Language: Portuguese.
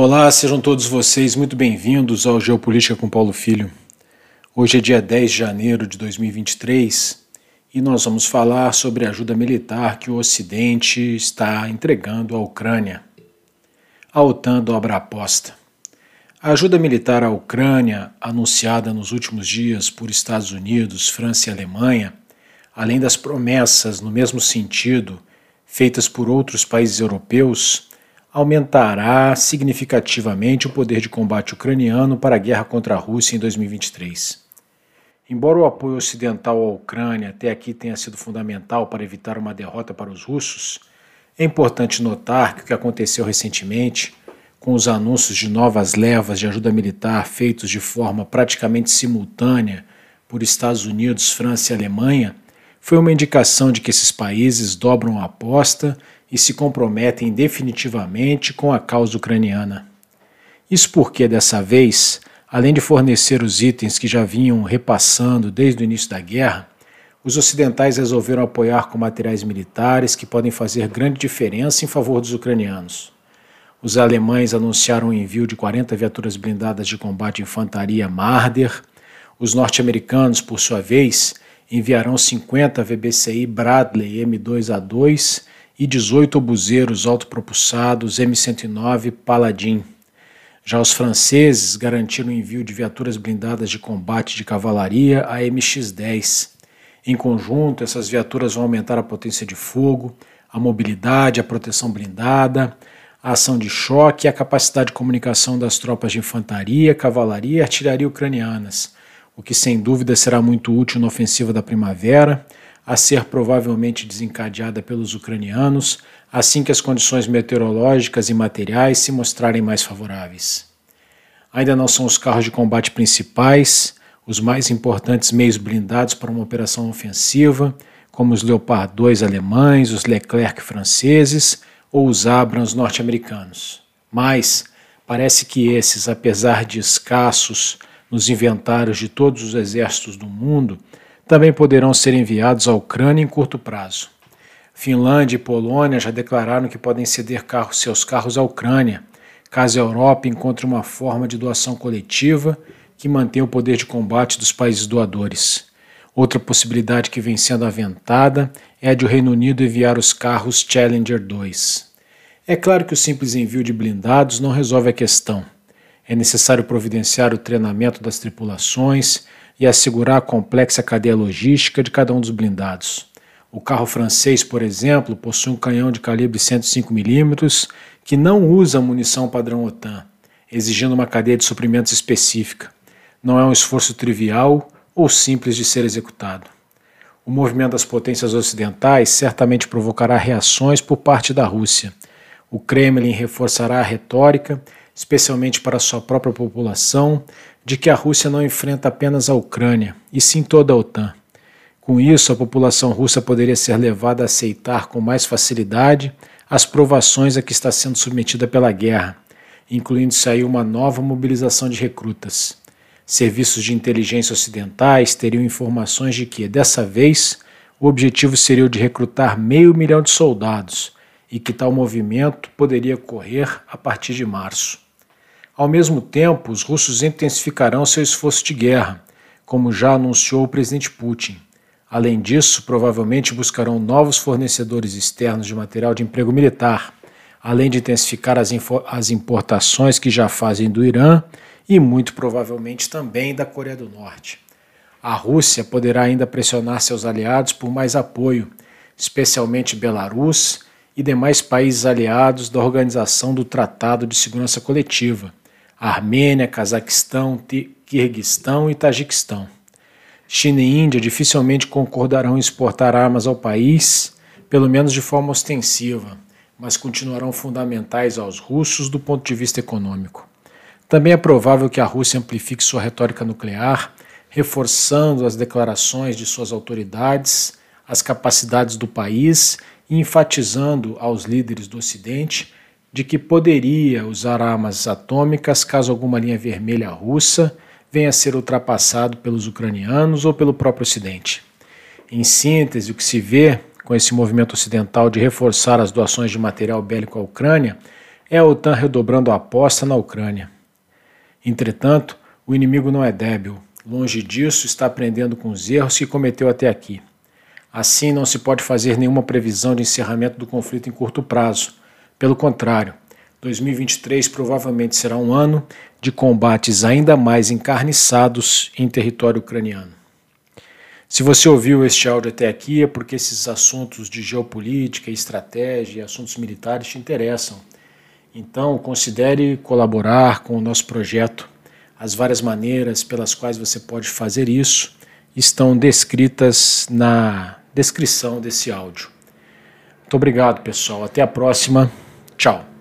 Olá, sejam todos vocês muito bem-vindos ao Geopolítica com Paulo Filho. Hoje é dia 10 de janeiro de 2023 e nós vamos falar sobre a ajuda militar que o Ocidente está entregando à Ucrânia. A OTAN dobra a aposta. A ajuda militar à Ucrânia, anunciada nos últimos dias por Estados Unidos, França e Alemanha, além das promessas no mesmo sentido feitas por outros países europeus, aumentará significativamente o poder de combate ucraniano para a guerra contra a Rússia em 2023. Embora o apoio ocidental à Ucrânia até aqui tenha sido fundamental para evitar uma derrota para os russos, é importante notar que o que aconteceu recentemente, com os anúncios de novas levas de ajuda militar feitos de forma praticamente simultânea por Estados Unidos, França e Alemanha, foi uma indicação de que esses países dobram a aposta e se comprometem definitivamente com a causa ucraniana. Isso porque, dessa vez, além de fornecer os itens que já vinham repassando desde o início da guerra, os ocidentais resolveram apoiar com materiais militares que podem fazer grande diferença em favor dos ucranianos. Os alemães anunciaram o envio de 40 viaturas blindadas de combate infantaria Marder. Os norte-americanos, por sua vez, enviarão 50 VBCI Bradley M2A2 e 18 obuseiros autopropulsados M109 Paladin. Já os franceses garantiram o envio de viaturas blindadas de combate de cavalaria a MX-10. Em conjunto, essas viaturas vão aumentar a potência de fogo, a mobilidade, a proteção blindada, a ação de choque e a capacidade de comunicação das tropas de infantaria, cavalaria e artilharia ucranianas, o que sem dúvida será muito útil na ofensiva da primavera, a ser provavelmente desencadeada pelos ucranianos assim que as condições meteorológicas e materiais se mostrarem mais favoráveis. Ainda não são os carros de combate principais, os mais importantes meios blindados para uma operação ofensiva, como os Leopard 2 alemães, os Leclerc franceses ou os Abrams norte-americanos. Mas parece que esses, apesar de escassos nos inventários de todos os exércitos do mundo, também poderão ser enviados à Ucrânia em curto prazo. Finlândia e Polônia já declararam que podem ceder carros, seus carros à Ucrânia, caso a Europa encontre uma forma de doação coletiva que mantenha o poder de combate dos países doadores. Outra possibilidade que vem sendo aventada é a de o Reino Unido enviar os carros Challenger 2. É claro que o simples envio de blindados não resolve a questão. É necessário providenciar o treinamento das tripulações e assegurar a complexa cadeia logística de cada um dos blindados. O carro francês, por exemplo, possui um canhão de calibre 105mm que não usa munição padrão OTAN, exigindo uma cadeia de suprimentos específica. Não é um esforço trivial ou simples de ser executado. O movimento das potências ocidentais certamente provocará reações por parte da Rússia. O Kremlin reforçará a retórica especialmente para sua própria população, de que a Rússia não enfrenta apenas a Ucrânia, e sim toda a OTAN. Com isso, a população russa poderia ser levada a aceitar com mais facilidade as provações a que está sendo submetida pela guerra, incluindo-se aí uma nova mobilização de recrutas. Serviços de inteligência ocidentais teriam informações de que, dessa vez, o objetivo seria o de recrutar meio milhão de soldados e que tal movimento poderia ocorrer a partir de março. Ao mesmo tempo, os russos intensificarão seu esforço de guerra, como já anunciou o presidente Putin. Além disso, provavelmente buscarão novos fornecedores externos de material de emprego militar, além de intensificar as, as importações que já fazem do Irã e muito provavelmente também da Coreia do Norte. A Rússia poderá ainda pressionar seus aliados por mais apoio, especialmente Belarus e demais países aliados da Organização do Tratado de Segurança Coletiva, Armênia, Cazaquistão, Quirguistão e Tajiquistão. China e Índia dificilmente concordarão em exportar armas ao país, pelo menos de forma ostensiva, mas continuarão fundamentais aos russos do ponto de vista econômico. Também é provável que a Rússia amplifique sua retórica nuclear, reforçando as declarações de suas autoridades, as capacidades do país e enfatizando aos líderes do Ocidente de que poderia usar armas atômicas caso alguma linha vermelha russa venha a ser ultrapassado pelos ucranianos ou pelo próprio Ocidente. Em síntese, o que se vê com esse movimento ocidental de reforçar as doações de material bélico à Ucrânia é a OTAN redobrando a aposta na Ucrânia. Entretanto, o inimigo não é débil. Longe disso, está aprendendo com os erros que cometeu até aqui. Assim, não se pode fazer nenhuma previsão de encerramento do conflito em curto prazo. Pelo contrário, 2023 provavelmente será um ano de combates ainda mais encarniçados em território ucraniano. Se você ouviu este áudio até aqui é porque esses assuntos de geopolítica, estratégia e assuntos militares te interessam. Então, considere colaborar com o nosso projeto. As várias maneiras pelas quais você pode fazer isso estão descritas na descrição desse áudio. Muito obrigado, pessoal. Até a próxima. Tchau.